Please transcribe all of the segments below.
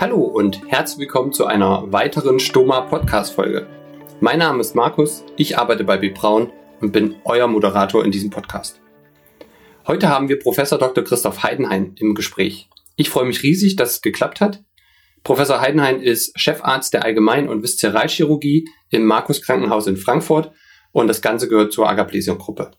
Hallo und herzlich willkommen zu einer weiteren Stoma Podcast Folge. Mein Name ist Markus, ich arbeite bei B. Braun und bin euer Moderator in diesem Podcast. Heute haben wir Professor Dr. Christoph Heidenhain im Gespräch. Ich freue mich riesig, dass es geklappt hat. Professor Heidenhain ist Chefarzt der Allgemein- und Viszeralchirurgie im Markus Krankenhaus in Frankfurt und das Ganze gehört zur Agaplesium-Gruppe.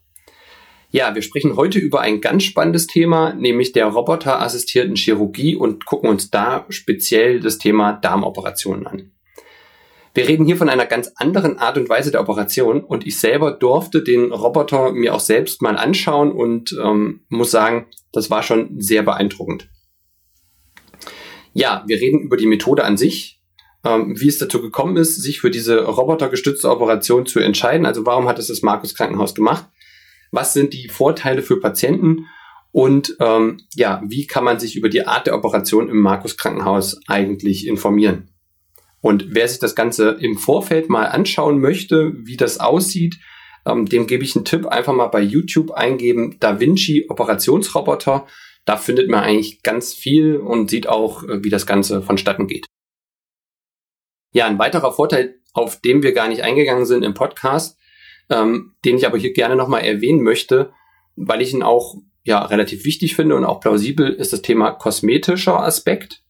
Ja, wir sprechen heute über ein ganz spannendes Thema, nämlich der roboterassistierten Chirurgie und gucken uns da speziell das Thema Darmoperationen an. Wir reden hier von einer ganz anderen Art und Weise der Operation und ich selber durfte den Roboter mir auch selbst mal anschauen und ähm, muss sagen, das war schon sehr beeindruckend. Ja, wir reden über die Methode an sich, ähm, wie es dazu gekommen ist, sich für diese robotergestützte Operation zu entscheiden. Also warum hat es das Markus Krankenhaus gemacht? Was sind die Vorteile für Patienten? Und ähm, ja, wie kann man sich über die Art der Operation im Markus Krankenhaus eigentlich informieren? Und wer sich das Ganze im Vorfeld mal anschauen möchte, wie das aussieht, ähm, dem gebe ich einen Tipp, einfach mal bei YouTube eingeben, Da Vinci Operationsroboter. Da findet man eigentlich ganz viel und sieht auch, äh, wie das Ganze vonstatten geht. Ja, ein weiterer Vorteil, auf den wir gar nicht eingegangen sind im Podcast, ähm, den ich aber hier gerne nochmal erwähnen möchte, weil ich ihn auch ja relativ wichtig finde und auch plausibel, ist das Thema kosmetischer Aspekt.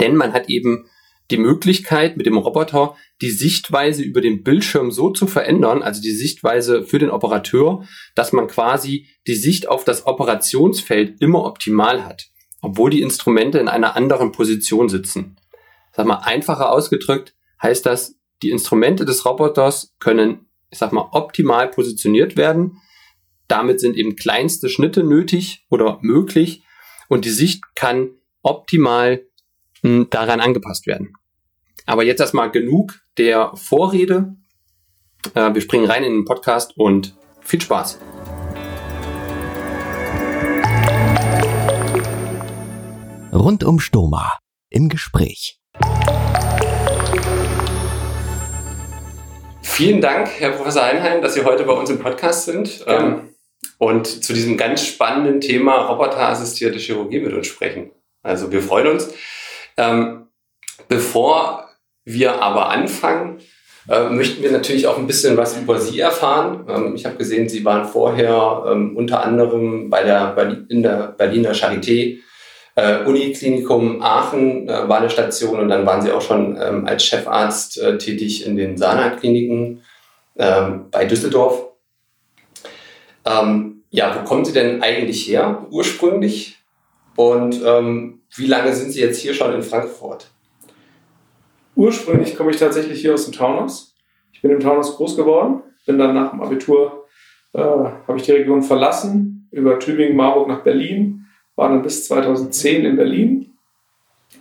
Denn man hat eben die Möglichkeit, mit dem Roboter die Sichtweise über den Bildschirm so zu verändern, also die Sichtweise für den Operateur, dass man quasi die Sicht auf das Operationsfeld immer optimal hat, obwohl die Instrumente in einer anderen Position sitzen. Sag mal, einfacher ausgedrückt heißt das, die Instrumente des Roboters können, ich sag mal, optimal positioniert werden. Damit sind eben kleinste Schnitte nötig oder möglich und die Sicht kann optimal daran angepasst werden. Aber jetzt erstmal genug der Vorrede. Äh, wir springen rein in den Podcast und viel Spaß. Rund um Stoma im Gespräch. Vielen Dank, Herr Professor Heinheim, dass Sie heute bei uns im Podcast sind ähm, und zu diesem ganz spannenden Thema roboterassistierte Chirurgie mit uns sprechen. Also wir freuen uns. Ähm, bevor wir aber anfangen, äh, möchten wir natürlich auch ein bisschen was über Sie erfahren. Ähm, ich habe gesehen, Sie waren vorher unter anderem bei der in der Berliner Charité äh, Uniklinikum Aachen äh, war eine Station und dann waren Sie auch schon ähm, als Chefarzt äh, tätig in den Sana-Kliniken ähm, bei Düsseldorf. Ähm, ja, wo kommen Sie denn eigentlich her ursprünglich? Und ähm, wie lange sind Sie jetzt hier schon in Frankfurt? Ursprünglich komme ich tatsächlich hier aus dem Taunus. Ich bin im Taunus groß geworden, bin dann nach dem Abitur, äh, habe ich die Region verlassen, über Tübingen, Marburg nach Berlin, war dann bis 2010 in Berlin.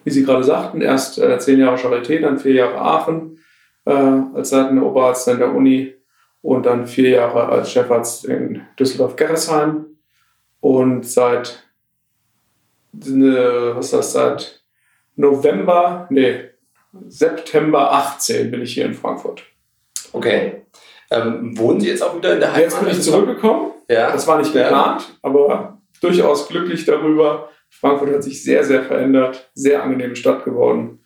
Wie Sie gerade sagten, erst äh, zehn Jahre Charité, dann vier Jahre Aachen äh, als leitender Oberarzt an der Uni und dann vier Jahre als Chefarzt in Düsseldorf-Gerresheim. Und seit eine, was ist das, seit November, nee, September 18 bin ich hier in Frankfurt. Okay. Ähm, wohnen Sie jetzt auch wieder in der Heimat? Jetzt bin ich zurückgekommen. Ja. Das war nicht geplant, aber durchaus glücklich darüber. Frankfurt hat sich sehr, sehr verändert, sehr angenehme Stadt geworden.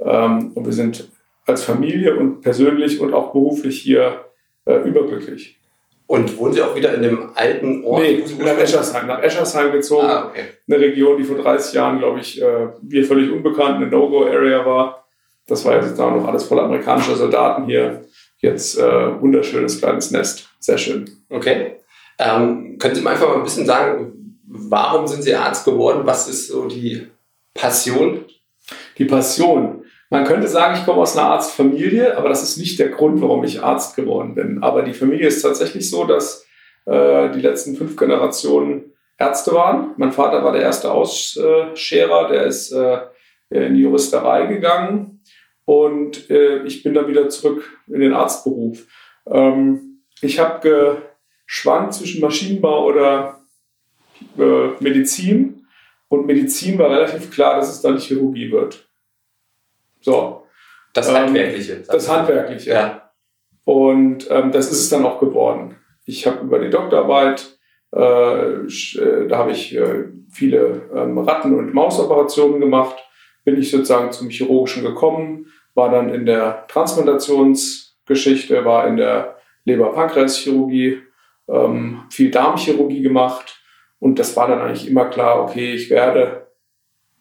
Ähm, und wir sind als Familie und persönlich und auch beruflich hier äh, überglücklich. Und wohnen Sie auch wieder in dem alten Ort? Nee, nach Eschersheim. Nach Eschersheim gezogen. Ah, okay. Eine Region, die vor 30 Jahren, glaube ich, äh, mir völlig unbekannt, eine No-Go-Area war. Das war jetzt da noch alles voller amerikanischer Soldaten hier. Jetzt äh, wunderschönes kleines Nest. Sehr schön. Okay. Ähm, können Sie mir einfach mal ein bisschen sagen, warum sind Sie Arzt geworden? Was ist so die Passion? Die Passion. Man könnte sagen, ich komme aus einer Arztfamilie, aber das ist nicht der Grund, warum ich Arzt geworden bin. Aber die Familie ist tatsächlich so, dass äh, die letzten fünf Generationen Ärzte waren. Mein Vater war der erste Ausscherer, der ist äh, in die Juristerei gegangen und äh, ich bin dann wieder zurück in den Arztberuf. Ähm, ich habe geschwankt zwischen Maschinenbau oder äh, Medizin und Medizin war relativ klar, dass es dann die Chirurgie wird. So. Das Handwerkliche. Ähm, das Handwerkliche. Ja. Und ähm, das ist es dann auch geworden. Ich habe über die Doktorarbeit, äh, äh, da habe ich äh, viele ähm, Ratten- und Mausoperationen gemacht, bin ich sozusagen zum Chirurgischen gekommen, war dann in der Transplantationsgeschichte, war in der Leber-Pankreas-Chirurgie, ähm, viel Darmchirurgie gemacht und das war dann eigentlich immer klar, okay, ich werde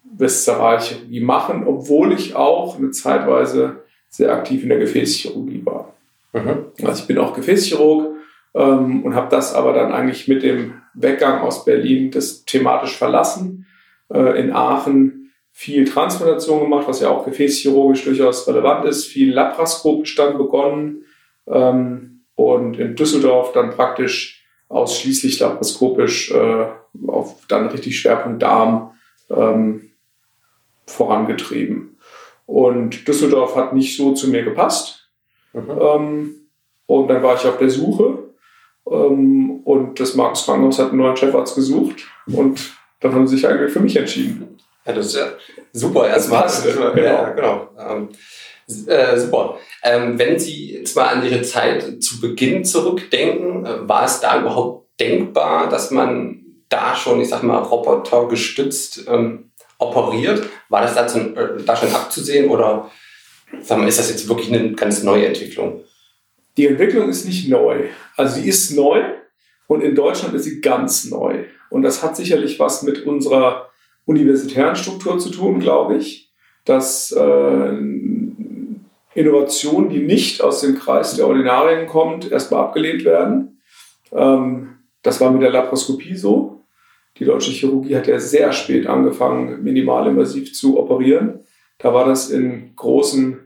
Viszeralchirurgie machen, obwohl ich auch eine Zeitweise sehr aktiv in der Gefäßchirurgie war. Mhm. Also ich bin auch Gefäßchirurg ähm, und habe das aber dann eigentlich mit dem Weggang aus Berlin das thematisch verlassen. Äh, in Aachen viel Transplantation gemacht, was ja auch gefäßchirurgisch durchaus relevant ist, viel laparoskopisch dann begonnen ähm, und in Düsseldorf dann praktisch ausschließlich laparoskopisch äh, auf dann richtig Schwerpunkt Darm ähm, vorangetrieben. Und Düsseldorf hat nicht so zu mir gepasst. Mhm. Ähm, und dann war ich auf der Suche. Ähm, und das Markus Krankenhaus hat einen neuen Chefarzt gesucht. Und dann haben sie sich eigentlich für mich entschieden. Ja, das ist ja super erstmal. Passt, genau. Ja, genau. Äh, super. Ähm, wenn Sie jetzt mal an Ihre Zeit zu Beginn zurückdenken, äh, war es da überhaupt denkbar, dass man da schon, ich sag mal, Roboter gestützt ähm, operiert? War das da, zum, äh, da schon abzusehen oder sag mal, ist das jetzt wirklich eine ganz neue Entwicklung? Die Entwicklung ist nicht neu. Also sie ist neu und in Deutschland ist sie ganz neu. Und das hat sicherlich was mit unserer universitären Struktur zu tun, glaube ich, dass äh, Innovationen, die nicht aus dem Kreis der Ordinarien kommt, erstmal abgelehnt werden. Ähm, das war mit der Laparoskopie so. Die deutsche Chirurgie hat ja sehr spät angefangen, minimalinvasiv zu operieren. Da war das in großen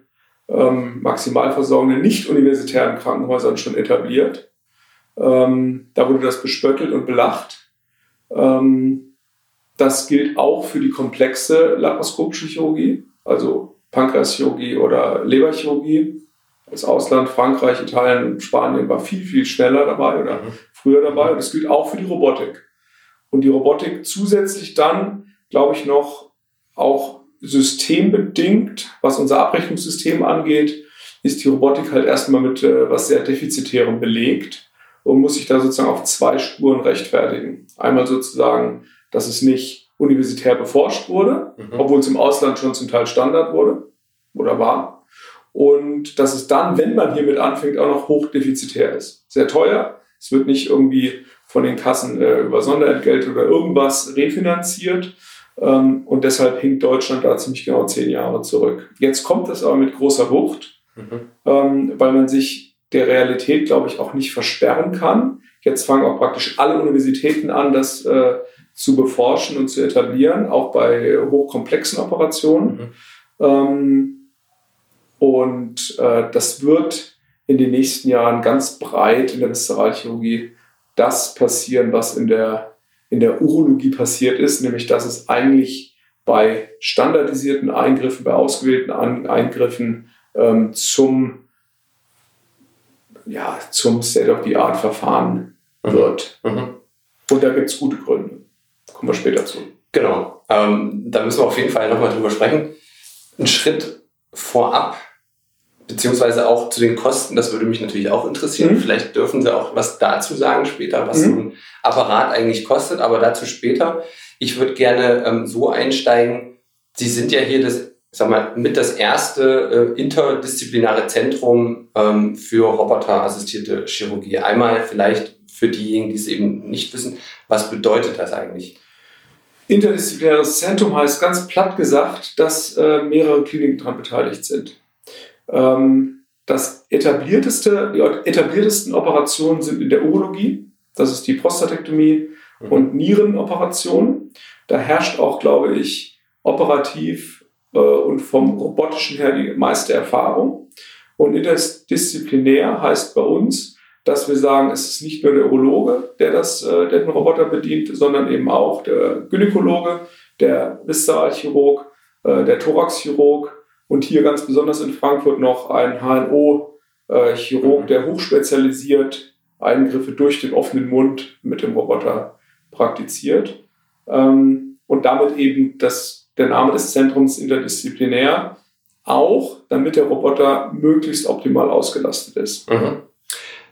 ähm, maximalversorgenden nicht-universitären Krankenhäusern schon etabliert. Ähm, da wurde das bespöttelt und belacht. Das gilt auch für die komplexe laparoskopische Chirurgie, also Pankreaschirurgie oder Leberchirurgie. Das Ausland, Frankreich, Italien Spanien war viel, viel schneller dabei oder mhm. früher dabei. Und das gilt auch für die Robotik. Und die Robotik zusätzlich dann, glaube ich, noch auch systembedingt, was unser Abrechnungssystem angeht, ist die Robotik halt erstmal mit äh, was sehr Defizitärem belegt und muss sich da sozusagen auf zwei Spuren rechtfertigen. Einmal sozusagen, dass es nicht universitär beforscht wurde, mhm. obwohl es im Ausland schon zum Teil Standard wurde oder war. Und dass es dann, wenn man hiermit anfängt, auch noch hochdefizitär ist. Sehr teuer. Es wird nicht irgendwie von den Kassen äh, über Sonderentgelt oder irgendwas refinanziert, ähm, und deshalb hinkt Deutschland da ziemlich genau zehn Jahre zurück. Jetzt kommt das aber mit großer Wucht, mhm. Ähm, weil man sich der Realität, glaube ich, auch nicht versperren kann. Jetzt fangen auch praktisch alle Universitäten an, das äh, zu beforschen und zu etablieren, auch bei hochkomplexen Operationen. Mhm. Ähm, und äh, das wird in den nächsten Jahren ganz breit in der Viszeralchirurgie das passieren, was in der in der Urologie passiert ist, nämlich dass es eigentlich bei standardisierten Eingriffen, bei ausgewählten Eingriffen ähm, zum, ja, zum State-of-the-Art-Verfahren mhm. wird. Mhm. Und da gibt es gute Gründe. Kommen wir später zu. Genau. Ähm, da müssen wir auf jeden Fall nochmal drüber sprechen. Ein Schritt vorab beziehungsweise auch zu den Kosten, das würde mich natürlich auch interessieren. Mhm. Vielleicht dürfen Sie auch was dazu sagen später, was mhm. ein Apparat eigentlich kostet, aber dazu später. Ich würde gerne ähm, so einsteigen. Sie sind ja hier das, sag mal, mit das erste äh, interdisziplinäre Zentrum ähm, für roboterassistierte Chirurgie. Einmal vielleicht für diejenigen, die es eben nicht wissen, was bedeutet das eigentlich? Interdisziplinäres Zentrum heißt ganz platt gesagt, dass äh, mehrere Kliniken daran beteiligt sind. Ähm, das etablierteste, die etabliertesten Operationen sind in der Urologie. Das ist die Prostatektomie mhm. und Nierenoperation. Da herrscht auch, glaube ich, operativ äh, und vom robotischen her die meiste Erfahrung. Und interdisziplinär heißt bei uns, dass wir sagen, es ist nicht nur der Urologe, der, das, äh, der den Roboter bedient, sondern eben auch der Gynäkologe, der Viszeralchirurg, äh, der Thoraxchirurg und hier ganz besonders in Frankfurt noch ein HNO-Chirurg, äh, der hochspezialisiert Eingriffe durch den offenen Mund mit dem Roboter praktiziert. Ähm, und damit eben das, der Name des Zentrums interdisziplinär, auch damit der Roboter möglichst optimal ausgelastet ist. Mhm.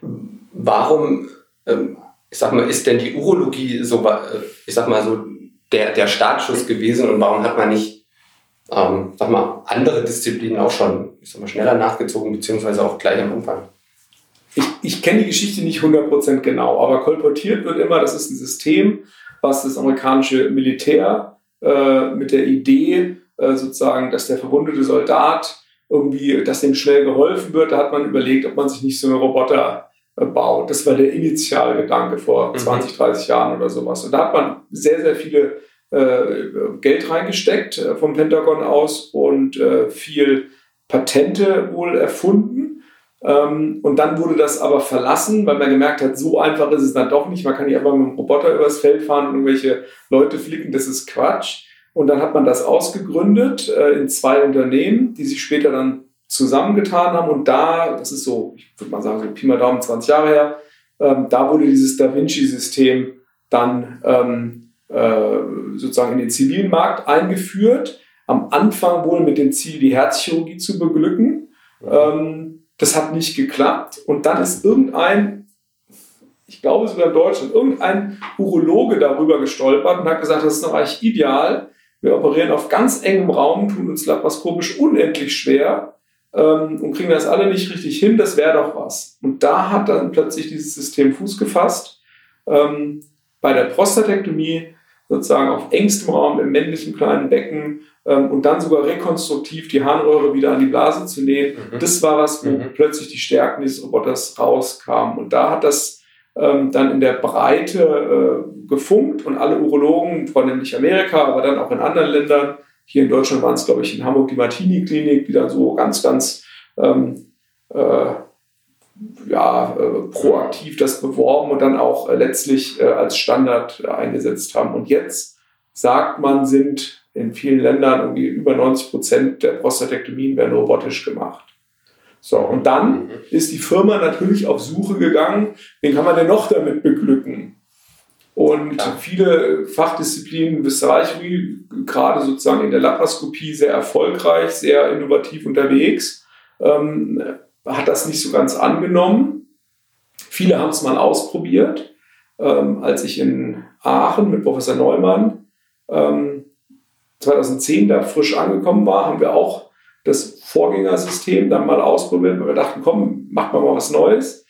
Warum, ähm, ich sag mal, ist denn die Urologie so, äh, ich sag mal so, der, der Startschuss gewesen und warum hat man nicht, ähm, sag mal, andere Disziplinen auch schon, ich sag mal, schneller nachgezogen, beziehungsweise auch gleich am Anfang? Ich, ich kenne die Geschichte nicht 100% genau, aber kolportiert wird immer, das ist ein System, was das amerikanische Militär äh, mit der Idee äh, sozusagen, dass der verwundete Soldat irgendwie, dass dem schnell geholfen wird, da hat man überlegt, ob man sich nicht so eine Roboter baut. Das war der Initialgedanke vor mhm. 20, 30 Jahren oder sowas. Und da hat man sehr, sehr viele äh, Geld reingesteckt äh, vom Pentagon aus und äh, viel Patente wohl erfunden. Ähm, und dann wurde das aber verlassen, weil man gemerkt hat, so einfach ist es dann doch nicht. Man kann nicht einfach mit einem Roboter übers Feld fahren und irgendwelche Leute flicken. Das ist Quatsch. Und dann hat man das ausgegründet äh, in zwei Unternehmen, die sich später dann zusammengetan haben. Und da, das ist so, ich würde mal sagen, so Pi mal Daumen 20 Jahre her, ähm, da wurde dieses Da Vinci-System dann ähm, äh, sozusagen in den zivilen Markt eingeführt. Am Anfang wohl mit dem Ziel, die Herzchirurgie zu beglücken. Ähm, das hat nicht geklappt. Und dann ist irgendein, ich glaube sogar in Deutschland, irgendein Urologe darüber gestolpert und hat gesagt, das ist doch eigentlich ideal. Wir operieren auf ganz engem Raum, tun uns laparoskopisch unendlich schwer ähm, und kriegen das alle nicht richtig hin, das wäre doch was. Und da hat dann plötzlich dieses System Fuß gefasst. Ähm, bei der Prostatektomie sozusagen auf engstem Raum im männlichen kleinen Becken ähm, und dann sogar rekonstruktiv die Harnröhre wieder an die Blase zu nähen. Mhm. Das war was, wo mhm. plötzlich die Stärken dieses Roboters rauskamen. Und da hat das ähm, dann in der Breite äh, gefunkt und alle Urologen, vornehmlich Amerika, aber dann auch in anderen Ländern, hier in Deutschland waren es, glaube ich, in Hamburg die Martini-Klinik, die dann so ganz, ganz ähm, äh, ja, äh, proaktiv das beworben und dann auch äh, letztlich äh, als Standard eingesetzt haben. Und jetzt sagt man, sind in vielen Ländern irgendwie über 90 Prozent der Prostatektomien werden robotisch gemacht. So, und dann mhm. ist die Firma natürlich auf Suche gegangen, wen kann man denn noch damit beglücken? Und Klar. viele Fachdisziplinen Visceralchirurgie, gerade sozusagen in der Laparoskopie, sehr erfolgreich, sehr innovativ unterwegs, ähm, hat das nicht so ganz angenommen. Viele haben es mal ausprobiert. Ähm, als ich in Aachen mit Professor Neumann ähm, 2010 da frisch angekommen war, haben wir auch das Vorgängersystem dann mal ausprobiert, weil wir dachten, komm, macht mal was Neues.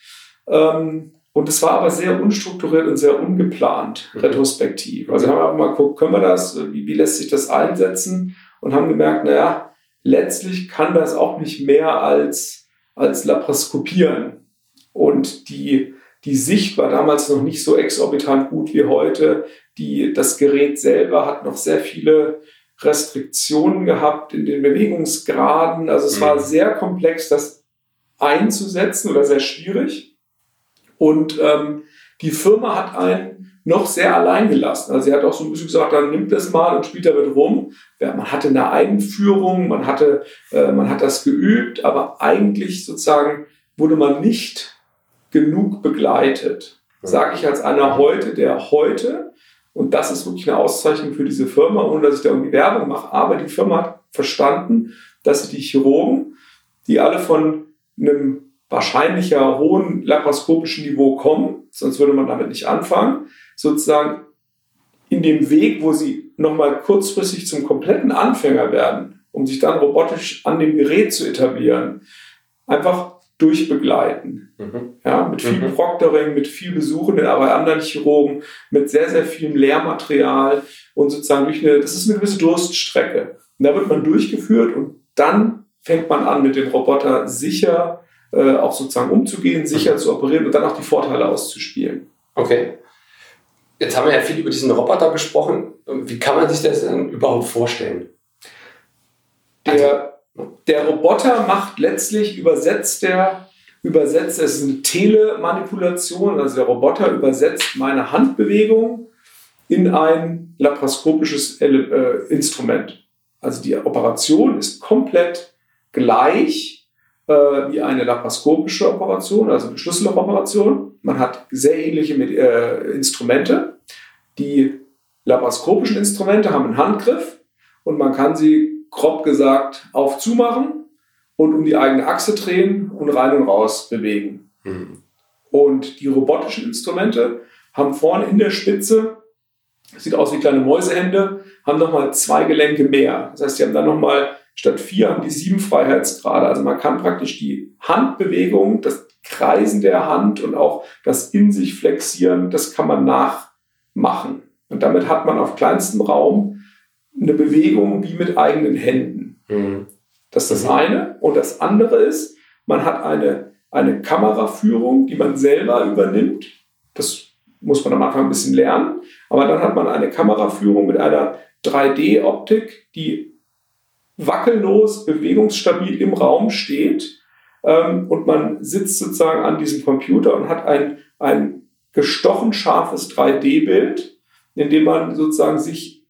Ähm, und es war aber sehr unstrukturiert und sehr ungeplant, mhm. retrospektiv. Also haben wir mal geguckt, können wir das, wie, wie lässt sich das einsetzen? Und haben gemerkt, naja, letztlich kann das auch nicht mehr als, als laparoskopieren. Und die, die Sicht war damals noch nicht so exorbitant gut wie heute. Die, das Gerät selber hat noch sehr viele Restriktionen gehabt in den Bewegungsgraden. Also es mhm. war sehr komplex, das einzusetzen oder sehr schwierig. Und ähm, die Firma hat einen noch sehr allein gelassen. Also sie hat auch so ein bisschen gesagt, dann nimmt das mal und spielt damit rum. Ja, man hatte eine Einführung, man hatte, äh, man hat das geübt, aber eigentlich sozusagen wurde man nicht genug begleitet. Sage ich als einer heute, der heute, und das ist wirklich eine Auszeichnung für diese Firma, ohne dass ich da irgendwie Werbung mache, aber die Firma hat verstanden, dass sie die Chirurgen, die alle von einem wahrscheinlicher hohen laparoskopischen Niveau kommen, sonst würde man damit nicht anfangen, sozusagen in dem Weg, wo sie nochmal kurzfristig zum kompletten Anfänger werden, um sich dann robotisch an dem Gerät zu etablieren, einfach durchbegleiten. Mhm. Ja, mit viel mhm. Proctoring, mit viel Besuchen aber bei anderen Chirurgen, mit sehr, sehr viel Lehrmaterial und sozusagen durch eine, das ist eine gewisse Durststrecke. Und da wird man durchgeführt und dann fängt man an, mit dem Roboter sicher äh, auch sozusagen umzugehen, sicher zu operieren und dann auch die Vorteile auszuspielen. Okay. Jetzt haben wir ja viel über diesen Roboter gesprochen. Wie kann man sich das denn überhaupt vorstellen? Der, der Roboter macht letztlich, übersetzt der, übersetzt, es ist eine Telemanipulation, also der Roboter übersetzt meine Handbewegung in ein laparoskopisches äh, Instrument. Also die Operation ist komplett gleich äh, wie eine laparoskopische Operation, also eine Schlüssellochoperation. Man hat sehr ähnliche äh, Instrumente. Die laparoskopischen Instrumente haben einen Handgriff und man kann sie grob gesagt auf zumachen und um die eigene Achse drehen und rein und raus bewegen. Mhm. Und die robotischen Instrumente haben vorne in der Spitze, sieht aus wie kleine Mäusehände, haben nochmal zwei Gelenke mehr. Das heißt, die haben dann nochmal statt vier haben die sieben Freiheitsgrade. Also man kann praktisch die Handbewegung, das Kreisen der Hand und auch das in sich flexieren, das kann man nachmachen. Und damit hat man auf kleinstem Raum eine Bewegung wie mit eigenen Händen. Mhm. Das ist das mhm. eine. Und das andere ist, man hat eine, eine Kameraführung, die man selber übernimmt. Das muss man am Anfang ein bisschen lernen. Aber dann hat man eine Kameraführung mit einer 3D-Optik, die wackellos, bewegungsstabil im Raum steht. Ähm, und man sitzt sozusagen an diesem Computer und hat ein, ein gestochen scharfes 3D-Bild, in dem man sozusagen sich,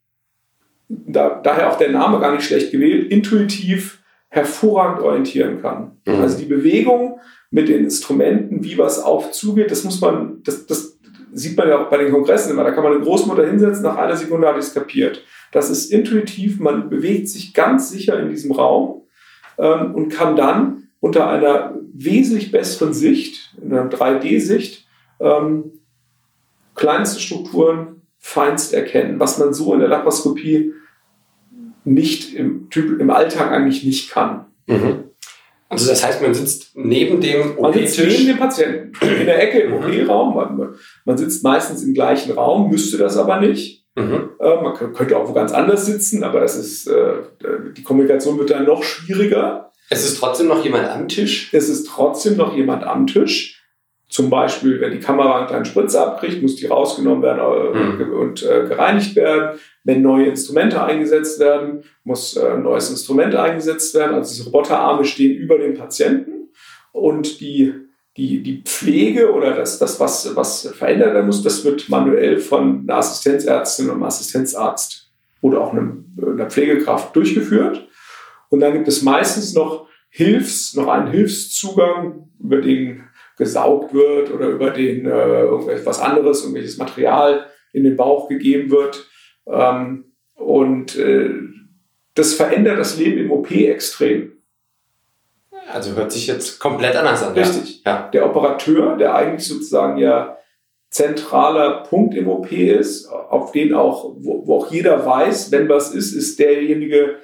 da, daher auch der Name gar nicht schlecht gewählt, intuitiv hervorragend orientieren kann. Mhm. Also die Bewegung mit den Instrumenten, wie was aufzugeht, das muss man, das, das sieht man ja auch bei den Kongressen immer, da kann man eine Großmutter hinsetzen, nach einer Sekunde hat ich es kapiert. Das ist intuitiv, man bewegt sich ganz sicher in diesem Raum ähm, und kann dann unter einer wesentlich besseren Sicht, in einer 3D-Sicht, ähm, kleinste Strukturen feinst erkennen, was man so in der Laparoskopie nicht im, typ, im Alltag eigentlich nicht kann. Mhm. Also das heißt, man sitzt neben dem OP-Tisch? neben dem Patienten, in der Ecke im mhm. OP-Raum. Man, man, sitzt meistens im gleichen Raum, müsste das aber nicht. Mhm. Äh, man könnte auch wo ganz anders sitzen, aber das ist, äh, die Kommunikation wird dann noch schwieriger. Es ist trotzdem noch jemand am Tisch? Es ist trotzdem noch jemand am Tisch. Zum Beispiel, wenn die Kamera einen kleinen Spritzer abkriegt, muss die rausgenommen werden äh, mhm. und äh, gereinigt werden. Wenn neue Instrumente eingesetzt werden, muss äh, ein neues Instrument eingesetzt werden. Also diese Roboterarme stehen über dem Patienten und die, die, die Pflege oder das, das was, was verändert werden muss, das wird manuell von einer Assistenzärztin oder einem Assistenzarzt oder auch einem, einer Pflegekraft durchgeführt. Und dann gibt es meistens noch Hilfs, noch einen Hilfszugang, über den gesaugt wird oder über den äh, irgendwas anderes, irgendwelches Material in den Bauch gegeben wird. Ähm, und äh, das verändert das Leben im OP extrem. Also hört sich jetzt komplett anders an. Richtig. Ja. Der Operateur, der eigentlich sozusagen ja zentraler Punkt im OP ist, auf den auch, wo, wo auch jeder weiß, wenn was ist, ist derjenige,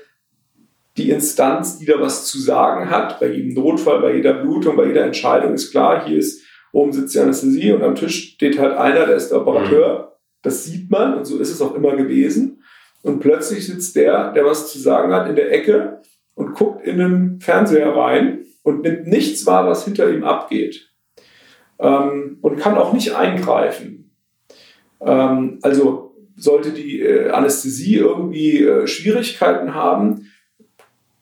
die Instanz, die da was zu sagen hat. Bei jedem Notfall, bei jeder Blutung, bei jeder Entscheidung ist klar, hier ist oben sitzt die Anästhesie und am Tisch steht halt einer, der ist der Operateur. Mhm. Das sieht man und so ist es auch immer gewesen. Und plötzlich sitzt der, der was zu sagen hat, in der Ecke und guckt in den Fernseher rein und nimmt nichts wahr, was hinter ihm abgeht. Ähm, und kann auch nicht eingreifen. Ähm, also sollte die äh, Anästhesie irgendwie äh, Schwierigkeiten haben,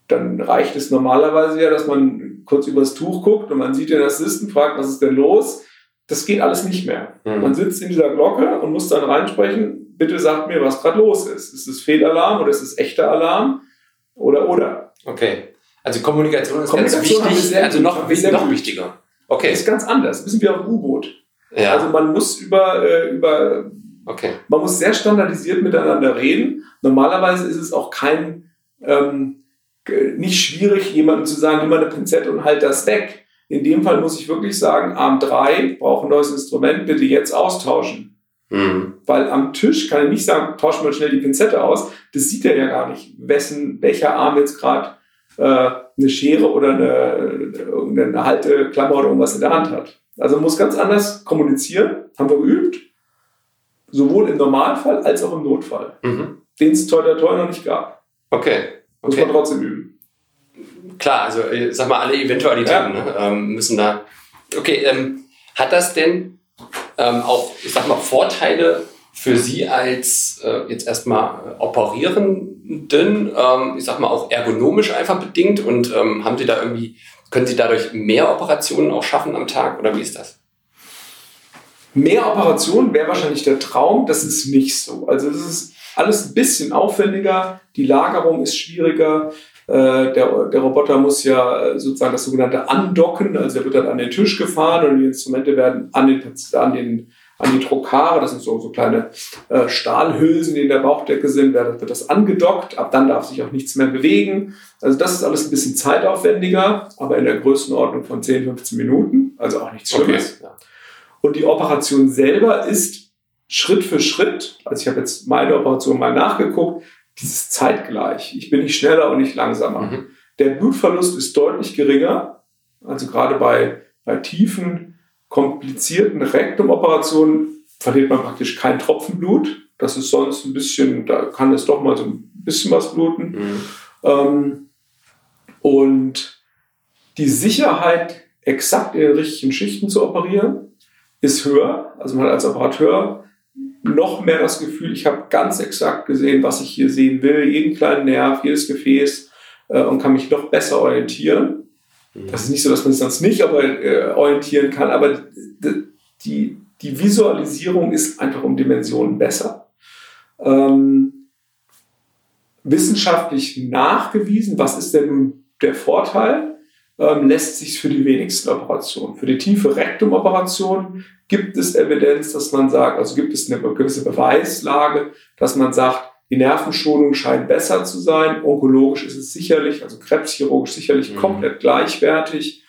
dann reicht es normalerweise ja, dass man kurz übers Tuch guckt und man sieht den Assisten, fragt, was ist denn los? Das geht alles nicht mehr. Mhm. Man sitzt in dieser Glocke und muss dann reinsprechen, bitte sagt mir, was gerade los ist. Ist es Fehlalarm oder ist es echter Alarm? Oder, oder. Okay. Also Kommunikation ist Kommunikation ganz wichtig, also noch, noch wichtiger. Okay. Das ist ganz anders. Wissen wir auf U-Boot. Ja. Also man muss über, äh, über okay. man muss sehr standardisiert miteinander reden. Normalerweise ist es auch kein ähm, nicht schwierig, jemandem zu sagen, nimm mal eine Pinzette und halt das weg. In dem Fall muss ich wirklich sagen, Arm 3 braucht ein neues Instrument, bitte jetzt austauschen. Mhm. Weil am Tisch kann ich nicht sagen, tausch mal schnell die Pinzette aus. Das sieht er ja gar nicht, wessen, welcher Arm jetzt gerade äh, eine Schere oder eine, irgendeine Halteklammer oder irgendwas in der Hand hat. Also muss ganz anders kommunizieren, haben wir geübt. Sowohl im Normalfall als auch im Notfall. Mhm. Den es toi, toi, toi noch nicht gab. Okay. Muss man trotzdem üben. Klar, also ich äh, sag mal, alle Eventualitäten ja. ne, ähm, müssen da. Okay, ähm, hat das denn ähm, auch, ich sag mal, Vorteile für Sie als äh, jetzt erstmal Operierenden, ähm, ich sag mal auch ergonomisch einfach bedingt und ähm, haben Sie da irgendwie, können Sie dadurch mehr Operationen auch schaffen am Tag oder wie ist das? Mehr Operationen wäre wahrscheinlich der Traum, das ist nicht so. Also das ist alles ein bisschen aufwendiger. Die Lagerung ist schwieriger. Äh, der, der Roboter muss ja äh, sozusagen das sogenannte Andocken, also er wird dann an den Tisch gefahren und die Instrumente werden an den, an den an die Trokare, das sind so, so kleine äh, Stahlhülsen, die in der Bauchdecke sind, wird, wird das angedockt, ab dann darf sich auch nichts mehr bewegen. Also das ist alles ein bisschen zeitaufwendiger, aber in der Größenordnung von 10, 15 Minuten, also auch nichts Schlimmes. Okay. Und die Operation selber ist Schritt für Schritt, also ich habe jetzt meine Operation mal nachgeguckt, dieses zeitgleich. Ich bin nicht schneller und nicht langsamer. Mhm. Der Blutverlust ist deutlich geringer, also gerade bei, bei tiefen komplizierten Rektumoperationen verliert man praktisch kein Tropfen Blut. Das ist sonst ein bisschen, da kann es doch mal so ein bisschen was bluten. Mhm. Ähm, und die Sicherheit, exakt in den richtigen Schichten zu operieren, ist höher. Also man als Operateur noch mehr das Gefühl, ich habe ganz exakt gesehen, was ich hier sehen will, jeden kleinen Nerv, jedes Gefäß äh, und kann mich noch besser orientieren. Das ist nicht so, dass man sich sonst nicht aber, äh, orientieren kann, aber die, die Visualisierung ist einfach um Dimensionen besser. Ähm, wissenschaftlich nachgewiesen, was ist denn nun der Vorteil, ähm, lässt sich für die wenigsten Operationen. Für die tiefe Rektumoperation gibt es Evidenz, dass man sagt, also gibt es eine gewisse Beweislage, dass man sagt, die Nervenschonung scheint besser zu sein. Onkologisch ist es sicherlich, also krebschirurgisch sicherlich mhm. komplett gleichwertig.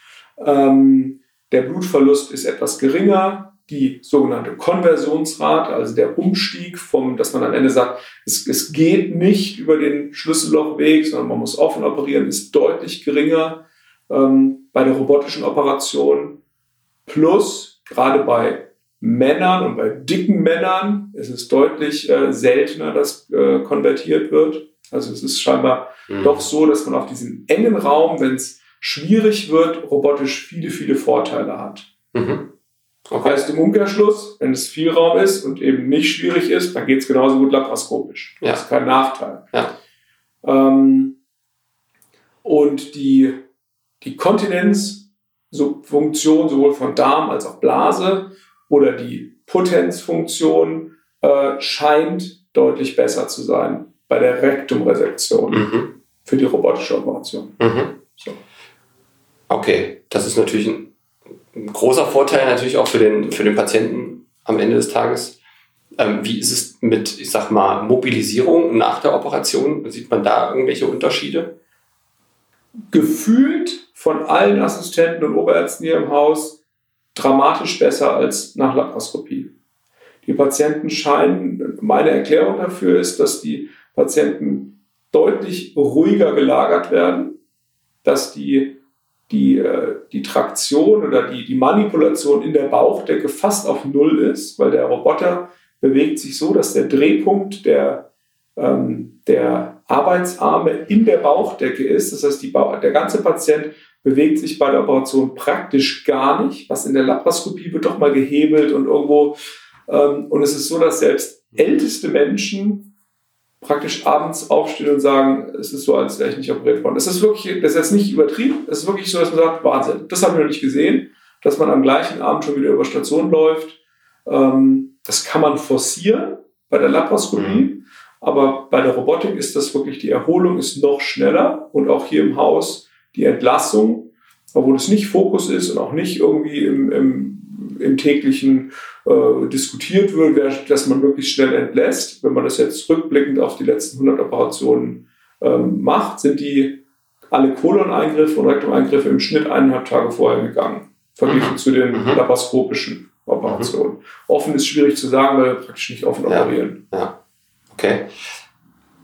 Ähm, der Blutverlust ist etwas geringer. Die sogenannte Konversionsrate, also der Umstieg vom, dass man am Ende sagt, es, es geht nicht über den Schlüssellochweg, sondern man muss offen operieren, ist deutlich geringer ähm, bei der robotischen Operation. Plus, gerade bei Männern und bei dicken Männern ist es deutlich äh, seltener, dass äh, konvertiert wird. Also es ist scheinbar mhm. doch so, dass man auf diesem engen Raum, wenn es schwierig wird, robotisch viele, viele Vorteile hat. Mhm. Okay. Heißt im Umkehrschluss, wenn es viel Raum ist und eben nicht schwierig ist, dann geht es genauso gut laparoskopisch. Ja. Das ist kein Nachteil. Ja. Ähm, und die, die Kontinenzfunktion sowohl von Darm als auch Blase oder die Potenzfunktion äh, scheint deutlich besser zu sein bei der Rektumresektion mhm. für die robotische Operation. Mhm. So. Okay, das ist natürlich ein, ein, großer Vorteil natürlich auch für den, für den Patienten am Ende des Tages. Ähm, wie ist es mit, ich sag mal, Mobilisierung nach der Operation? Sieht man da irgendwelche Unterschiede? Gefühlt von allen Assistenten und Oberärzten hier im Haus dramatisch besser als nach Laparoskopie. Die Patienten scheinen, meine Erklärung dafür ist, dass die Patienten deutlich ruhiger gelagert werden, dass die, die, äh, die Traktion oder die, die Manipulation in der Bauchdecke fast auf Null ist, weil der Roboter bewegt sich so, dass der Drehpunkt der, ähm, der Arbeitsarme in der Bauchdecke ist. Das heißt, die ba der ganze Patient bewegt sich bei der Operation praktisch gar nicht. Was in der Laparoskopie wird doch mal gehebelt und irgendwo. Ähm, und es ist so, dass selbst älteste Menschen praktisch abends aufstehen und sagen, es ist so, als wäre ich nicht operiert worden. Das ist wirklich, das ist jetzt nicht übertrieben. Es ist wirklich so, dass man sagt, Wahnsinn. Das haben wir noch nicht gesehen, dass man am gleichen Abend schon wieder über Station läuft. Ähm, das kann man forcieren bei der Laparoskopie. Mhm. Aber bei der Robotik ist das wirklich, die Erholung ist noch schneller und auch hier im Haus die Entlassung, obwohl es nicht Fokus ist und auch nicht irgendwie im, im, im täglichen äh, diskutiert wird, dass man möglichst schnell entlässt. Wenn man das jetzt rückblickend auf die letzten 100 Operationen ähm, macht, sind die alle Koloneingriffe und Rektumeingriffe im Schnitt eineinhalb Tage vorher gegangen, verglichen zu den mhm. laparoskopischen Operationen. Mhm. Offen ist schwierig zu sagen, weil wir praktisch nicht offen ja. operieren. Ja. Okay.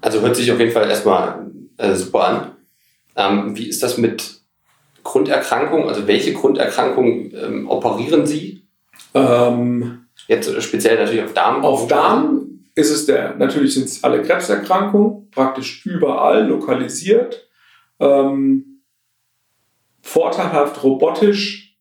Also hört sich auf jeden Fall erstmal äh, super an. Ähm, wie ist das mit Grunderkrankungen? Also welche Grunderkrankungen ähm, operieren Sie? Ähm, Jetzt speziell natürlich auf Darm. Auf Darm ist es der, natürlich sind es alle Krebserkrankungen, praktisch überall lokalisiert. Ähm, vorteilhaft robotisch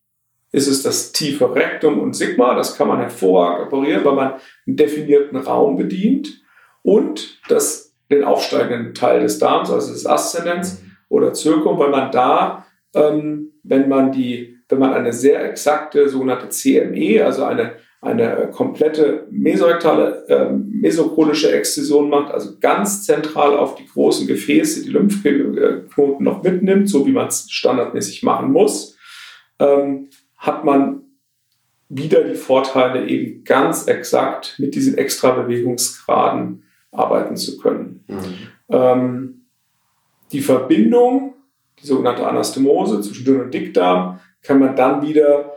ist es das tiefe Rektum und Sigma. Das kann man hervorragend operieren, weil man einen definierten Raum bedient. Und das, den aufsteigenden Teil des Darms, also des Aszendens, oder Zirkum, weil man da, ähm, wenn man die, wenn man eine sehr exakte sogenannte CME, also eine, eine komplette mesorektale, äh, mesochronische Exzision macht, also ganz zentral auf die großen Gefäße die Lymphknoten noch mitnimmt, so wie man es standardmäßig machen muss, ähm, hat man wieder die Vorteile, eben ganz exakt mit diesen extra Bewegungsgraden arbeiten zu können. Mhm. Ähm, die Verbindung, die sogenannte Anastomose zwischen Dünn- und Dickdarm, kann man dann wieder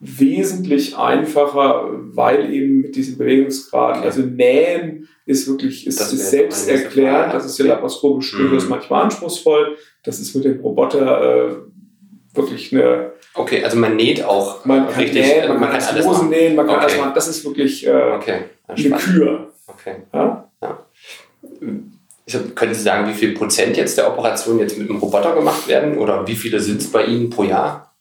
wesentlich einfacher, weil eben mit diesen Bewegungsgraden, okay. also Nähen ist wirklich, ist, ist selbst erklärt, das ist ja laparoskopisch durchaus mhm. manchmal anspruchsvoll, das ist mit dem Roboter äh, wirklich eine... Okay, also man näht auch man kann richtig, nähen, man, man kann, kann alles nähen, man kann okay. alles machen, das ist wirklich äh, okay. eine Kür. Okay. Ja? ja. Können Sie sagen, wie viel Prozent jetzt der Operation jetzt mit einem Roboter gemacht werden oder wie viele sind es bei Ihnen pro Jahr?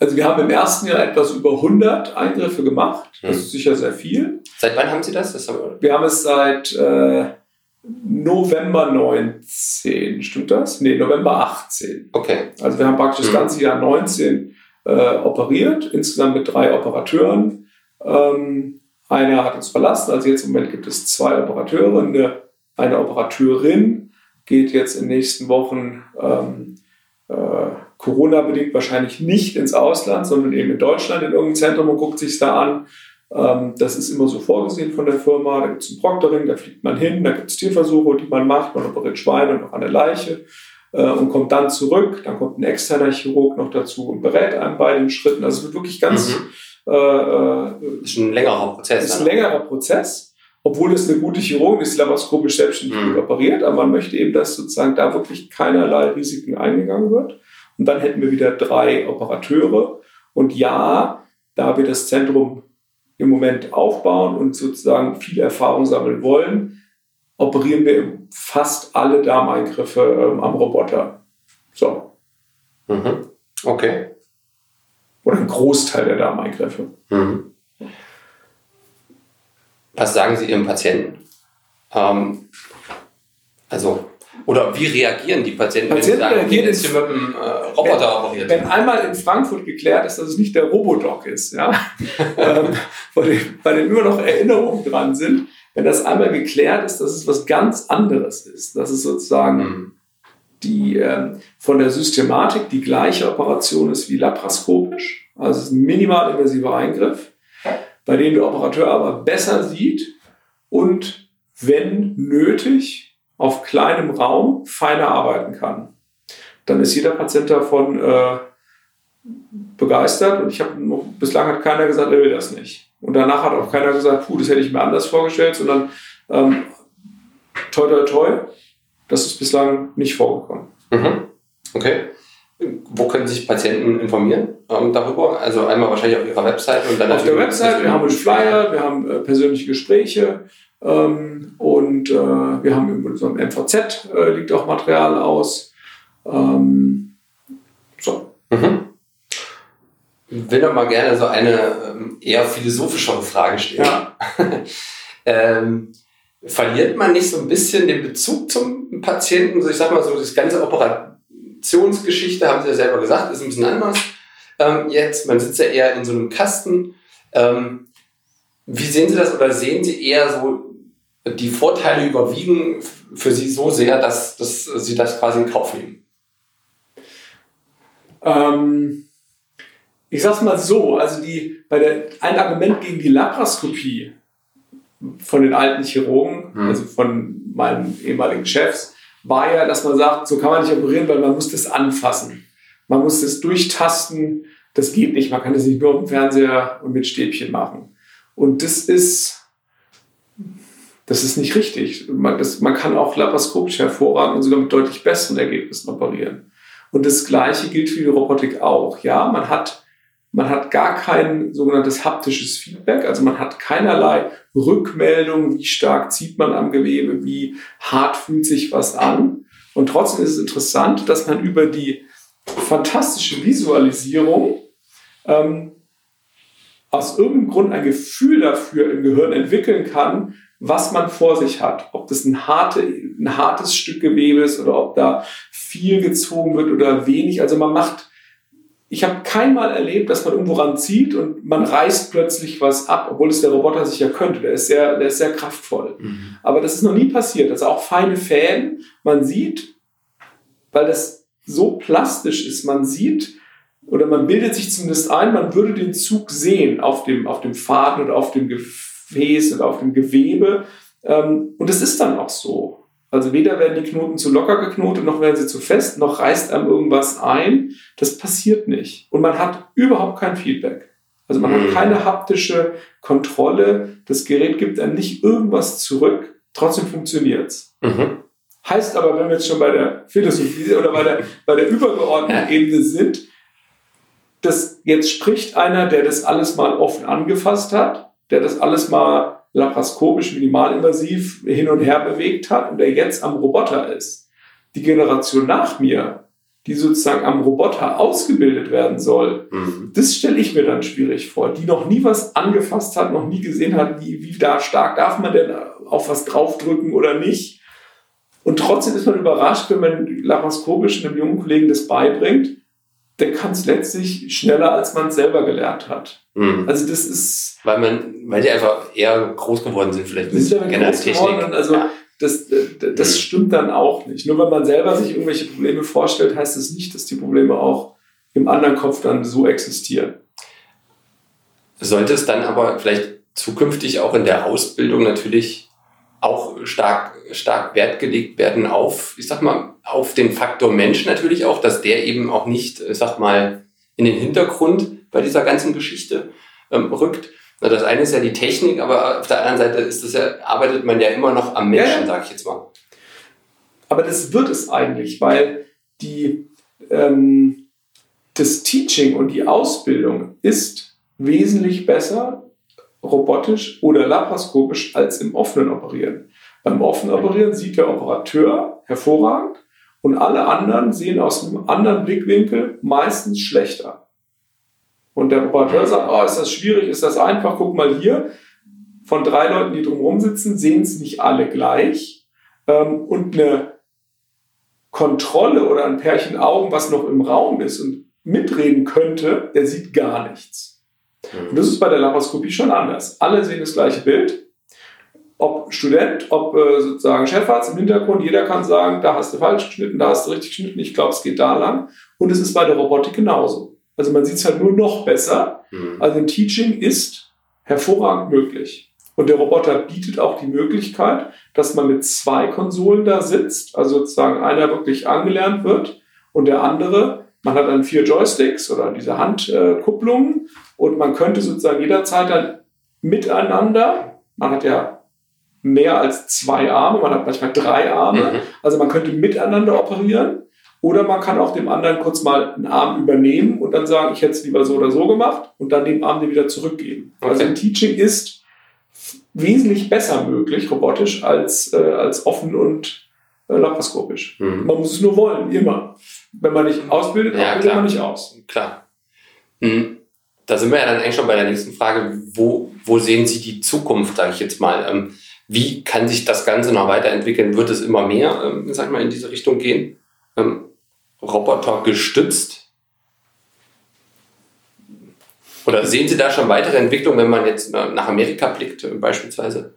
Also wir haben im ersten Jahr etwas über 100 Eingriffe gemacht. Das hm. ist sicher sehr viel. Seit wann haben Sie das? das haben wir, wir haben es seit äh, November 19. Stimmt das? Nee, November 18. Okay. Also wir haben praktisch hm. das ganze Jahr 19 äh, operiert, insgesamt mit drei Operateuren. Ähm, einer hat uns verlassen, also jetzt im Moment gibt es zwei Operateure. Eine, eine Operateurin geht jetzt in den nächsten Wochen ähm, äh, Corona-bedingt wahrscheinlich nicht ins Ausland, sondern eben in Deutschland in irgendein Zentrum und guckt sich da an. Ähm, das ist immer so vorgesehen von der Firma. Da gibt es ein Proctoring, da fliegt man hin, da gibt es Tierversuche, die man macht, man operiert Schweine und noch eine Leiche äh, und kommt dann zurück. Dann kommt ein externer Chirurg noch dazu und berät einen bei den Schritten. Also es wird wirklich ganz. Mhm. Äh, äh ist ein längerer Prozess. Ist ein längerer Prozess obwohl es eine gute Chirurgin ist, laparoskopisch selbstständig mhm. operiert, aber man möchte eben, dass sozusagen da wirklich keinerlei Risiken eingegangen wird. Und dann hätten wir wieder drei Operateure. Und ja, da wir das Zentrum im Moment aufbauen und sozusagen viel Erfahrung sammeln wollen, operieren wir fast alle Darmeingriffe ähm, am Roboter. So. Mhm. Okay. Oder ein Großteil der Darmeingriffe. Mhm. Was sagen Sie Ihrem Patienten? Ähm, also oder wie reagieren die Patienten, Patienten wenn sie sagen, jetzt hier mit einem äh, Roboter wenn, operiert? Wenn einmal in Frankfurt geklärt ist, dass es nicht der Robodoc ist, ja, ähm, bei, dem, bei dem immer noch Erinnerungen dran sind, wenn das einmal geklärt ist, dass es was ganz anderes ist, dass es sozusagen mhm. Die äh, von der Systematik die gleiche Operation ist wie laparoskopisch, also ein minimal invasiver Eingriff, bei dem der Operateur aber besser sieht und wenn nötig auf kleinem Raum feiner arbeiten kann. Dann ist jeder Patient davon äh, begeistert und ich habe bislang hat keiner gesagt, er will das nicht. Und danach hat auch keiner gesagt, puh, das hätte ich mir anders vorgestellt, sondern ähm, toi toi toi, das ist bislang nicht vorgekommen. Mhm. Okay. Wo können sich Patienten informieren ähm, darüber? Also einmal wahrscheinlich auf ihrer Website und dann auf der Website. Wir haben einen Flyer, wir haben äh, persönliche Gespräche. Ähm, und äh, wir haben in unserem MVZ äh, liegt auch Material aus. Ähm, so. Mhm. Ich will noch mal gerne so eine ähm, eher philosophischere Frage stellen. Ja. verliert man nicht so ein bisschen den Bezug zum Patienten? So, ich sag mal so, das ganze Operationsgeschichte, haben Sie ja selber gesagt, ist ein bisschen anders. Ähm, jetzt, man sitzt ja eher in so einem Kasten. Ähm, wie sehen Sie das oder sehen Sie eher so die Vorteile überwiegen für Sie so sehr, dass, dass Sie das quasi in Kauf nehmen? Ähm, ich sag's mal so, also die, bei der, ein Argument gegen die Laparoskopie von den alten Chirurgen, hm. also von meinen ehemaligen Chefs, war ja, dass man sagt, so kann man nicht operieren, weil man muss das anfassen. Man muss das durchtasten. Das geht nicht. Man kann das nicht nur auf dem Fernseher und mit Stäbchen machen. Und das ist das ist nicht richtig. Man, das, man kann auch laparoskopisch hervorragend und sogar mit deutlich besseren Ergebnissen operieren. Und das Gleiche gilt für die Robotik auch. Ja, man hat, man hat gar kein sogenanntes haptisches Feedback, also man hat keinerlei Rückmeldung, wie stark zieht man am Gewebe, wie hart fühlt sich was an. Und trotzdem ist es interessant, dass man über die fantastische Visualisierung ähm, aus irgendeinem Grund ein Gefühl dafür im Gehirn entwickeln kann, was man vor sich hat. Ob das ein, harte, ein hartes Stück Gewebe ist oder ob da viel gezogen wird oder wenig. Also man macht ich habe keinmal erlebt, dass man irgendwo ranzieht und man reißt plötzlich was ab, obwohl es der Roboter sicher könnte. Der ist sehr, der ist sehr kraftvoll. Mhm. Aber das ist noch nie passiert. Also auch feine Fäden, man sieht, weil das so plastisch ist, man sieht, oder man bildet sich zumindest ein, man würde den Zug sehen auf dem, auf dem Faden oder auf dem Gefäß oder auf dem Gewebe. Ähm, und es ist dann auch so. Also weder werden die Knoten zu locker geknotet, noch werden sie zu fest, noch reißt einem irgendwas ein. Das passiert nicht. Und man hat überhaupt kein Feedback. Also man mhm. hat keine haptische Kontrolle. Das Gerät gibt einem nicht irgendwas zurück. Trotzdem funktioniert's. Mhm. Heißt aber, wenn wir jetzt schon bei der Philosophie oder bei der, bei der übergeordneten Ebene sind, dass jetzt spricht einer, der das alles mal offen angefasst hat, der das alles mal laparoskopisch minimalinvasiv hin und her bewegt hat und der jetzt am Roboter ist. Die Generation nach mir, die sozusagen am Roboter ausgebildet werden soll, mhm. das stelle ich mir dann schwierig vor. Die noch nie was angefasst hat, noch nie gesehen hat, wie, wie da stark darf man denn auf was draufdrücken oder nicht. Und trotzdem ist man überrascht, wenn man laparoskopisch einem jungen Kollegen das beibringt, der kann es letztlich schneller, als man es selber gelernt hat. Mhm. Also das ist... Weil man, weil die einfach eher groß geworden sind, vielleicht mit generell Technik. Also ja. das, das, das mhm. stimmt dann auch nicht. Nur wenn man selber sich irgendwelche Probleme vorstellt, heißt das nicht, dass die Probleme auch im anderen Kopf dann so existieren. Sollte es dann aber vielleicht zukünftig auch in der Ausbildung natürlich auch stark, stark Wert gelegt werden auf, ich sag mal, auf den Faktor Mensch natürlich auch, dass der eben auch nicht, ich sag mal, in den Hintergrund bei dieser ganzen Geschichte ähm, rückt. Das eine ist ja die Technik, aber auf der anderen Seite ist das ja, arbeitet man ja immer noch am Menschen, ja, sag ich jetzt mal. Aber das wird es eigentlich, weil die, ähm, das Teaching und die Ausbildung ist wesentlich besser robotisch oder laparoskopisch als im offenen Operieren. Beim offenen Operieren sieht der Operateur hervorragend und alle anderen sehen aus einem anderen Blickwinkel meistens schlechter. Und der Operateur sagt, oh, ist das schwierig, ist das einfach, guck mal hier. Von drei Leuten, die drumherum sitzen, sehen es nicht alle gleich. Ähm, und eine Kontrolle oder ein Pärchen Augen, was noch im Raum ist und mitreden könnte, der sieht gar nichts. Und das ist bei der Laparoskopie schon anders. Alle sehen das gleiche Bild ob Student, ob äh, sozusagen Chefarzt im Hintergrund, jeder kann sagen, da hast du falsch geschnitten, da hast du richtig geschnitten, ich glaube, es geht da lang. Und es ist bei der Robotik genauso. Also man sieht es halt nur noch besser. Mhm. Also ein Teaching ist hervorragend möglich. Und der Roboter bietet auch die Möglichkeit, dass man mit zwei Konsolen da sitzt, also sozusagen einer wirklich angelernt wird und der andere, man hat dann vier Joysticks oder diese Handkupplungen und man könnte sozusagen jederzeit dann miteinander, man hat ja mehr als zwei Arme, man hat manchmal drei Arme. Mhm. Also man könnte miteinander operieren oder man kann auch dem anderen kurz mal einen Arm übernehmen und dann sagen, ich hätte es lieber so oder so gemacht und dann den Arm dir wieder zurückgeben. Okay. Also ein Teaching ist wesentlich besser möglich, robotisch, als, äh, als offen und äh, laparoskopisch. Mhm. Man muss es nur wollen, immer. Wenn man nicht ausbildet, ja, bildet man nicht aus. Klar. Mhm. Da sind wir ja dann eigentlich schon bei der nächsten Frage. Wo, wo sehen Sie die Zukunft, sage ich jetzt mal? Ähm, wie kann sich das Ganze noch weiterentwickeln? Wird es immer mehr, ähm, sag mal, in diese Richtung gehen? Ähm, Roboter gestützt? Oder sehen Sie da schon weitere Entwicklungen, wenn man jetzt nach Amerika blickt, äh, beispielsweise?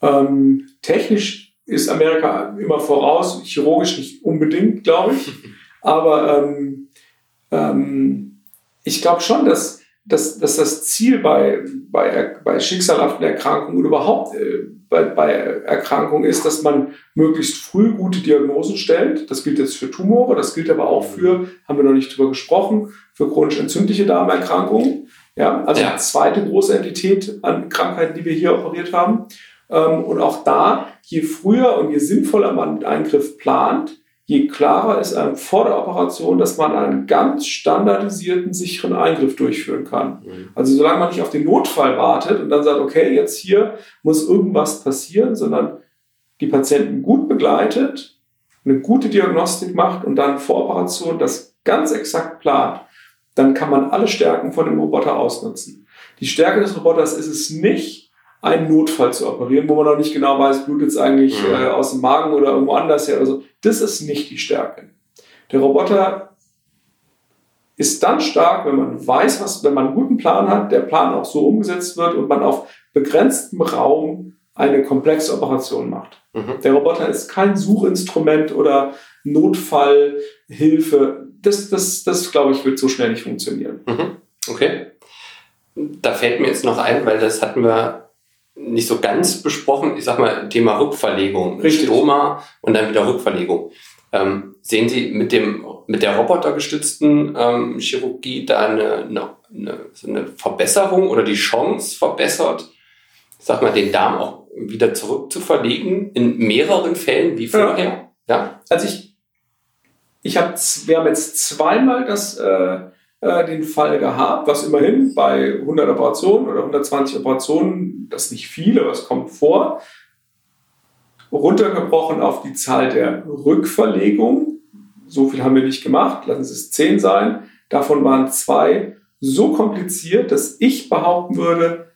Ähm, technisch ist Amerika immer voraus, chirurgisch nicht unbedingt, glaube ich. Aber ähm, ähm, ich glaube schon, dass dass, dass das Ziel bei, bei, bei schicksalhaften Erkrankungen oder überhaupt äh, bei, bei Erkrankungen ist, dass man möglichst früh gute Diagnosen stellt. Das gilt jetzt für Tumore, das gilt aber auch für, haben wir noch nicht drüber gesprochen, für chronisch entzündliche Darmerkrankungen. Ja, also ja. die zweite große Entität an Krankheiten, die wir hier operiert haben. Ähm, und auch da, je früher und je sinnvoller man den Eingriff plant, je klarer ist einem vor der Operation, dass man einen ganz standardisierten, sicheren Eingriff durchführen kann. Mhm. Also solange man nicht auf den Notfall wartet und dann sagt, okay, jetzt hier muss irgendwas passieren, sondern die Patienten gut begleitet, eine gute Diagnostik macht und dann vor Operation das ganz exakt plant, dann kann man alle Stärken von dem Roboter ausnutzen. Die Stärke des Roboters ist es nicht, einen Notfall zu operieren, wo man noch nicht genau weiß, blutet es eigentlich mhm. äh, aus dem Magen oder irgendwo anders her. Also das ist nicht die Stärke. Der Roboter ist dann stark, wenn man weiß, was, wenn man einen guten Plan hat, der Plan auch so umgesetzt wird und man auf begrenztem Raum eine komplexe Operation macht. Mhm. Der Roboter ist kein Suchinstrument oder Notfallhilfe. Das, das, das glaube ich, wird so schnell nicht funktionieren. Mhm. Okay. Da fällt mir jetzt noch ein, weil das hatten wir nicht so ganz besprochen. Ich sag mal, Thema Rückverlegung. Richtig. Stoma und dann wieder Rückverlegung. Ähm, sehen Sie mit dem mit der robotergestützten ähm, Chirurgie da eine, eine, eine, eine Verbesserung oder die Chance verbessert, sag mal, den Darm auch wieder zurückzuverlegen in mehreren Fällen wie vorher? Ja. ja? Also ich, ich habe, wir haben jetzt zweimal das, äh, äh, den Fall gehabt, was immerhin bei 100 Operationen oder 120 Operationen, das nicht viel, aber es kommt vor, runtergebrochen auf die Zahl der Rückverlegungen. So viel haben wir nicht gemacht, lassen Sie es 10 sein. Davon waren zwei so kompliziert, dass ich behaupten würde,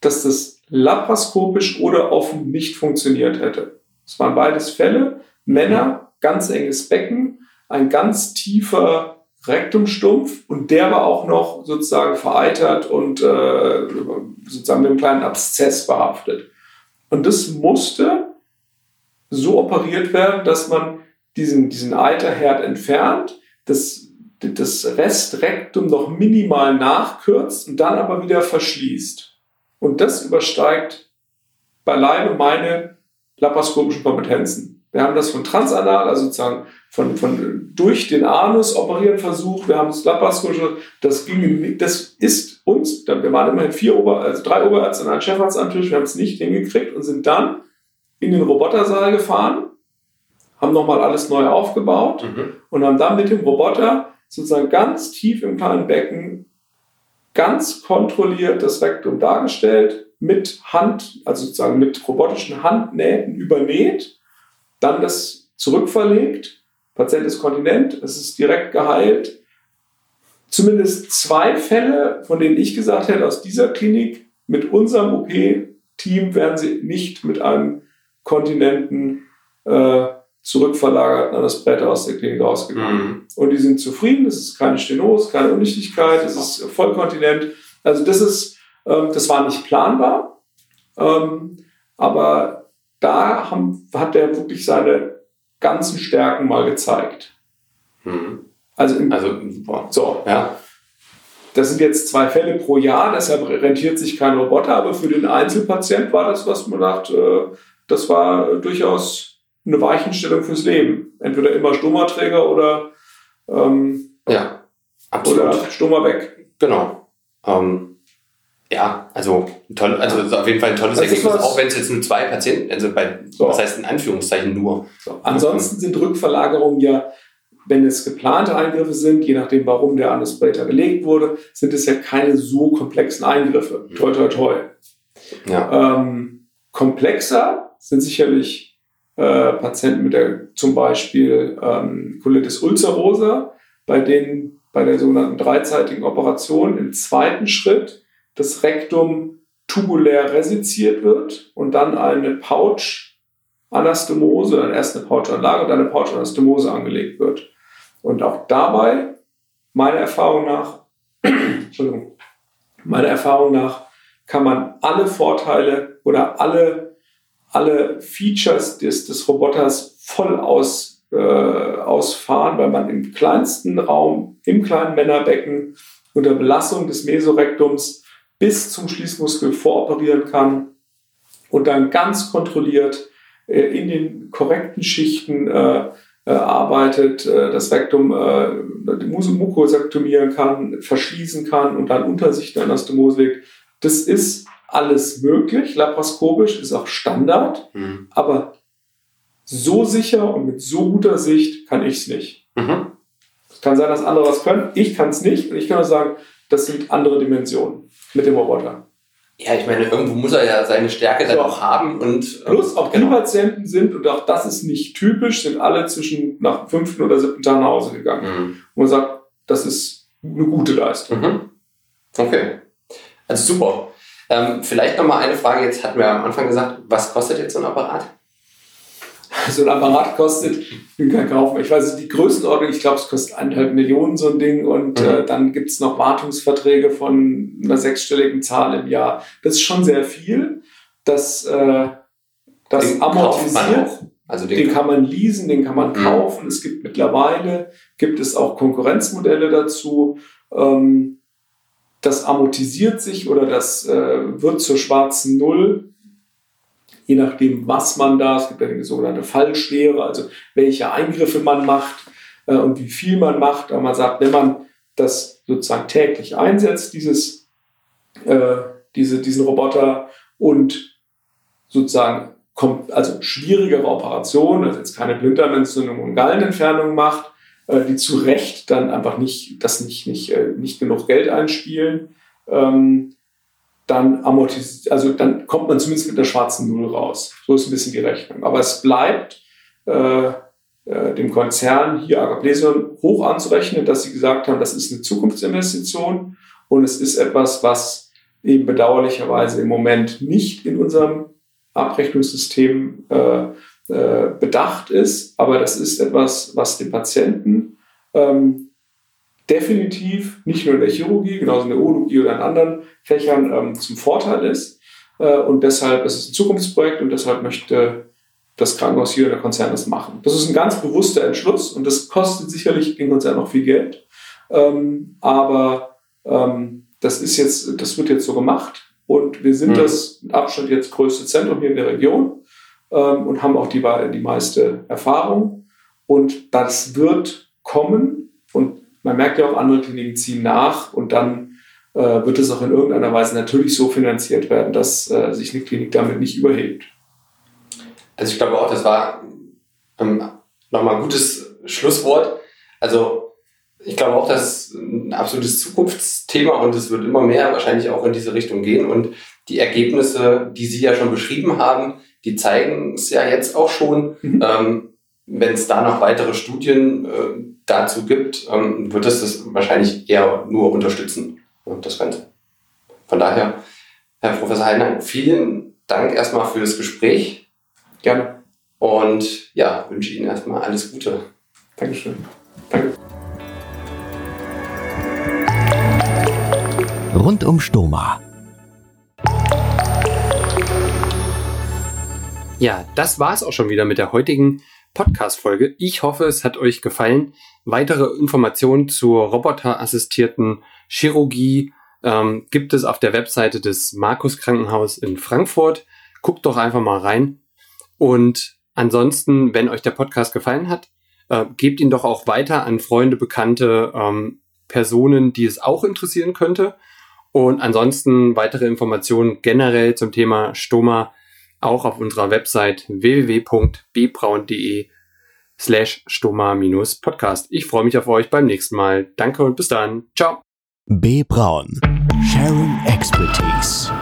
dass das laparoskopisch oder offen nicht funktioniert hätte. Es waren beides Fälle. Männer, ganz enges Becken, ein ganz tiefer Rektumstumpf und der war auch noch sozusagen vereitert und äh, sozusagen mit einem kleinen Abszess behaftet. Und das musste so operiert werden, dass man diesen, diesen Eiterherd entfernt, das, das Restrektum noch minimal nachkürzt und dann aber wieder verschließt. Und das übersteigt beileibe meine laparoskopischen Kompetenzen. Wir haben das von transanal, also sozusagen von, von durch den Anus operieren versucht. Wir haben das laparoskopische, das ging, das ist uns, wir waren immerhin vier Ober, also drei Oberärzte und ein Chefarzt am Tisch, wir haben es nicht hingekriegt und sind dann in den Robotersaal gefahren, haben nochmal alles neu aufgebaut mhm. und haben dann mit dem Roboter sozusagen ganz tief im kleinen Becken ganz kontrolliert das Rektum dargestellt, mit Hand, also sozusagen mit robotischen Handnähten übernäht, dann das zurückverlegt, Patient ist kontinent, es ist direkt geheilt. Zumindest zwei Fälle, von denen ich gesagt hätte, aus dieser Klinik mit unserem OP-Team wären sie nicht mit einem Kontinenten äh, zurückverlagert an das Brett aus der Klinik rausgegangen. Mhm. Und die sind zufrieden, es ist keine Stenose, keine Undichtigkeit, es ist vollkontinent. Also das ist, ähm, das war nicht planbar, ähm, aber da haben, hat er wirklich seine ganzen Stärken mal gezeigt. Mhm. Also, im, also boah. so, ja. Das sind jetzt zwei Fälle pro Jahr, deshalb rentiert sich kein Roboter, aber für den Einzelpatient war das, was man sagt, äh, das war durchaus eine Weichenstellung fürs Leben. Entweder immer Stummerträger oder, ähm, ja, absolut. oder Stummer weg. Genau. Ähm, ja, also, toll, also auf jeden Fall ein tolles das Ergebnis, auch wenn es jetzt nur zwei Patienten, also bei, so. was heißt in Anführungszeichen nur. So. Ansonsten sind Rückverlagerungen ja, wenn es geplante Eingriffe sind, je nachdem, warum der Anuspalator gelegt wurde, sind es ja keine so komplexen Eingriffe. Mhm. Toi, toi, toi. Ja. Ähm, komplexer sind sicherlich äh, Patienten mit der zum Beispiel ähm, Colitis ulcerosa, bei denen bei der sogenannten dreizeitigen Operation im zweiten Schritt das Rektum tubulär resiziert wird und dann eine Pouch-Anastomose, dann erst eine Pouch-Anlage und dann eine Pouch-Anastomose angelegt wird. Und auch dabei, meiner Erfahrung nach, Entschuldigung, meiner Erfahrung nach, kann man alle Vorteile oder alle alle Features des, des Roboters voll aus, äh, ausfahren, weil man im kleinsten Raum, im kleinen Männerbecken unter Belastung des Mesorektums bis zum Schließmuskel voroperieren kann und dann ganz kontrolliert äh, in den korrekten Schichten äh, äh, arbeitet, äh, das Rektum, äh, die Mukosektomieren kann, verschließen kann und dann unter sich der Anastomose legt. Das ist alles möglich, laparoskopisch ist auch Standard, mhm. aber so sicher und mit so guter Sicht kann ich es nicht. Mhm. Es kann sein, dass andere was können, ich kann es nicht und ich kann nur sagen, das sind andere Dimensionen mit dem Roboter. Ja, ich meine, irgendwo muss er ja seine Stärke dann auch haben und. Plus auch genau. die Patienten sind, und auch das ist nicht typisch, sind alle zwischen nach dem fünften oder siebten Tag nach Hause gegangen. Mhm. Und man sagt, das ist eine gute Leistung. Mhm. Okay. Also super. Ähm, vielleicht nochmal eine Frage, jetzt hatten wir am Anfang gesagt, was kostet jetzt so ein Apparat? so ein Apparat kostet, bin kein Kaufmann. Ich weiß nicht, die Größenordnung, ich glaube, es kostet eineinhalb Millionen so ein Ding und mhm. äh, dann gibt's noch Wartungsverträge von einer sechsstelligen Zahl im Jahr. Das ist schon sehr viel. Das, äh, das den amortisiert. Also den, den, kann man leasen, den kann man mhm. kaufen. Es gibt mittlerweile, gibt es auch Konkurrenzmodelle dazu. Ähm, das amortisiert sich oder das äh, wird zur schwarzen Null je nachdem, was man da, es gibt ja die sogenannte Fallschwere, also welche Eingriffe man macht äh, und wie viel man macht. Aber man sagt, wenn man das sozusagen täglich einsetzt, dieses, äh, diese, diesen Roboter und sozusagen kommt, also schwierigere Operationen, also jetzt keine Blinddarmentzündung und Gallenentfernung macht, äh, die zu Recht dann einfach nicht, das nicht, nicht, äh, nicht genug Geld einspielen, ähm, dann amortisiert, also dann kommt man zumindest mit der schwarzen Null raus. So ist ein bisschen die Rechnung. Aber es bleibt äh, äh, dem Konzern hier Agaplesion hoch anzurechnen, dass sie gesagt haben, das ist eine Zukunftsinvestition und es ist etwas, was eben bedauerlicherweise im Moment nicht in unserem Abrechnungssystem äh, äh, bedacht ist, aber das ist etwas, was den Patienten ähm, definitiv nicht nur in der Chirurgie, genauso in der Urologie oder in anderen Fächern ähm, zum Vorteil ist. Äh, und deshalb ist es ein Zukunftsprojekt und deshalb möchte das Krankenhaus hier oder der Konzern das machen. Das ist ein ganz bewusster Entschluss und das kostet sicherlich den Konzern noch viel Geld. Ähm, aber ähm, das ist jetzt, das wird jetzt so gemacht und wir sind mhm. das mit Abstand jetzt größte Zentrum hier in der Region ähm, und haben auch die, die meiste Erfahrung. Und das wird kommen und man merkt ja auch, andere Kliniken ziehen nach und dann äh, wird es auch in irgendeiner Weise natürlich so finanziert werden, dass äh, sich eine Klinik damit nicht überhebt. Also ich glaube auch, das war ähm, nochmal ein gutes Schlusswort. Also ich glaube auch, das ist ein absolutes Zukunftsthema und es wird immer mehr wahrscheinlich auch in diese Richtung gehen. Und die Ergebnisse, die Sie ja schon beschrieben haben, die zeigen es ja jetzt auch schon. Mhm. Ähm, wenn es da noch weitere Studien äh, dazu gibt, ähm, wird es das wahrscheinlich eher nur unterstützen, das Ganze. Von daher, Herr Professor Heidner, vielen Dank erstmal für das Gespräch. Gerne. Und ja, wünsche Ihnen erstmal alles Gute. Dankeschön. Danke. Rund um Stoma. Ja, das war es auch schon wieder mit der heutigen Podcast-Folge. Ich hoffe, es hat euch gefallen. Weitere Informationen zur roboterassistierten Chirurgie ähm, gibt es auf der Webseite des Markus Krankenhaus in Frankfurt. Guckt doch einfach mal rein. Und ansonsten, wenn euch der Podcast gefallen hat, äh, gebt ihn doch auch weiter an Freunde, Bekannte, ähm, Personen, die es auch interessieren könnte. Und ansonsten weitere Informationen generell zum Thema Stoma auch auf unserer Website www.bbraun.de slash stoma-podcast. Ich freue mich auf euch beim nächsten Mal. Danke und bis dann. Ciao. B. Braun. Sharing Expertise.